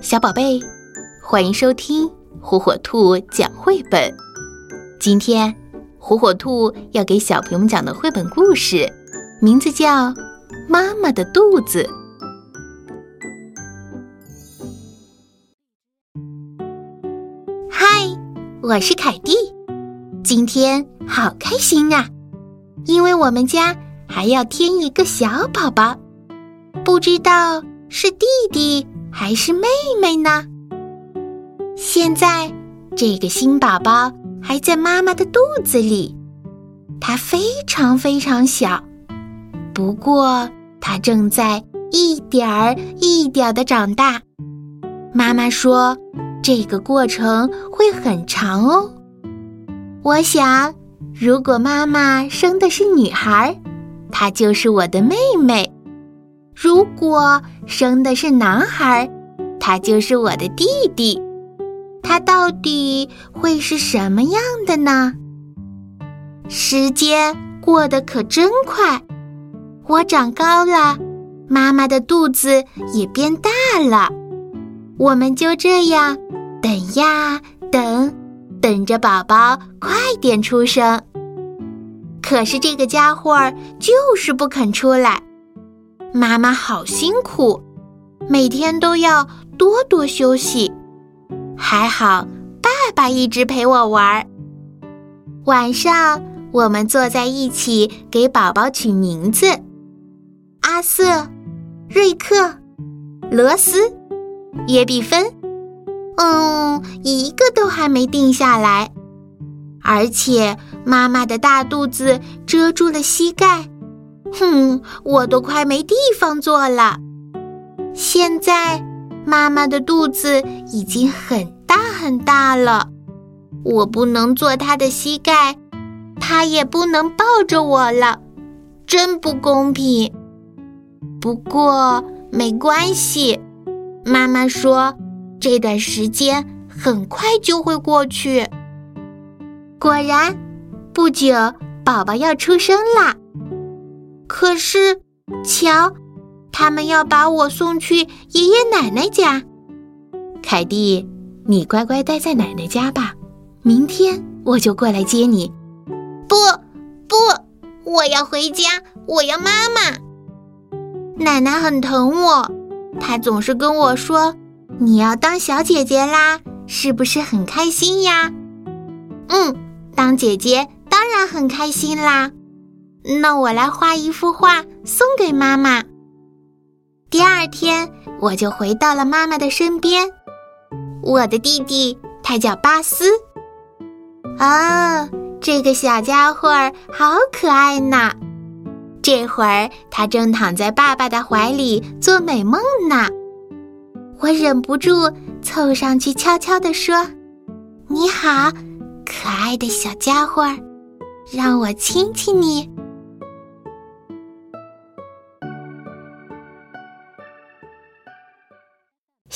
小宝贝，欢迎收听火火兔讲绘本。今天，火火兔要给小朋友们讲的绘本故事，名字叫《妈妈的肚子》。嗨，我是凯蒂，今天好开心啊，因为我们家还要添一个小宝宝，不知道是弟弟。还是妹妹呢？现在这个新宝宝还在妈妈的肚子里，它非常非常小，不过它正在一点儿一点儿的长大。妈妈说，这个过程会很长哦。我想，如果妈妈生的是女孩，她就是我的妹妹。如果生的是男孩，他就是我的弟弟。他到底会是什么样的呢？时间过得可真快，我长高了，妈妈的肚子也变大了。我们就这样等呀等，等着宝宝快点出生。可是这个家伙就是不肯出来。妈妈好辛苦，每天都要多多休息。还好爸爸一直陪我玩。晚上我们坐在一起给宝宝取名字：阿瑟、瑞克、罗斯、耶比芬。嗯，一个都还没定下来。而且妈妈的大肚子遮住了膝盖。哼，我都快没地方坐了。现在妈妈的肚子已经很大很大了，我不能坐她的膝盖，她也不能抱着我了，真不公平。不过没关系，妈妈说这段时间很快就会过去。果然，不久宝宝要出生啦。可是，瞧，他们要把我送去爷爷奶奶家。凯蒂，你乖乖待在奶奶家吧，明天我就过来接你。不，不，我要回家，我要妈妈。奶奶很疼我，她总是跟我说：“你要当小姐姐啦，是不是很开心呀？”嗯，当姐姐当然很开心啦。那我来画一幅画送给妈妈。第二天，我就回到了妈妈的身边。我的弟弟他叫巴斯。啊，这个小家伙好可爱呢。这会儿他正躺在爸爸的怀里做美梦呢。我忍不住凑上去悄悄地说：“你好，可爱的小家伙，让我亲亲你。”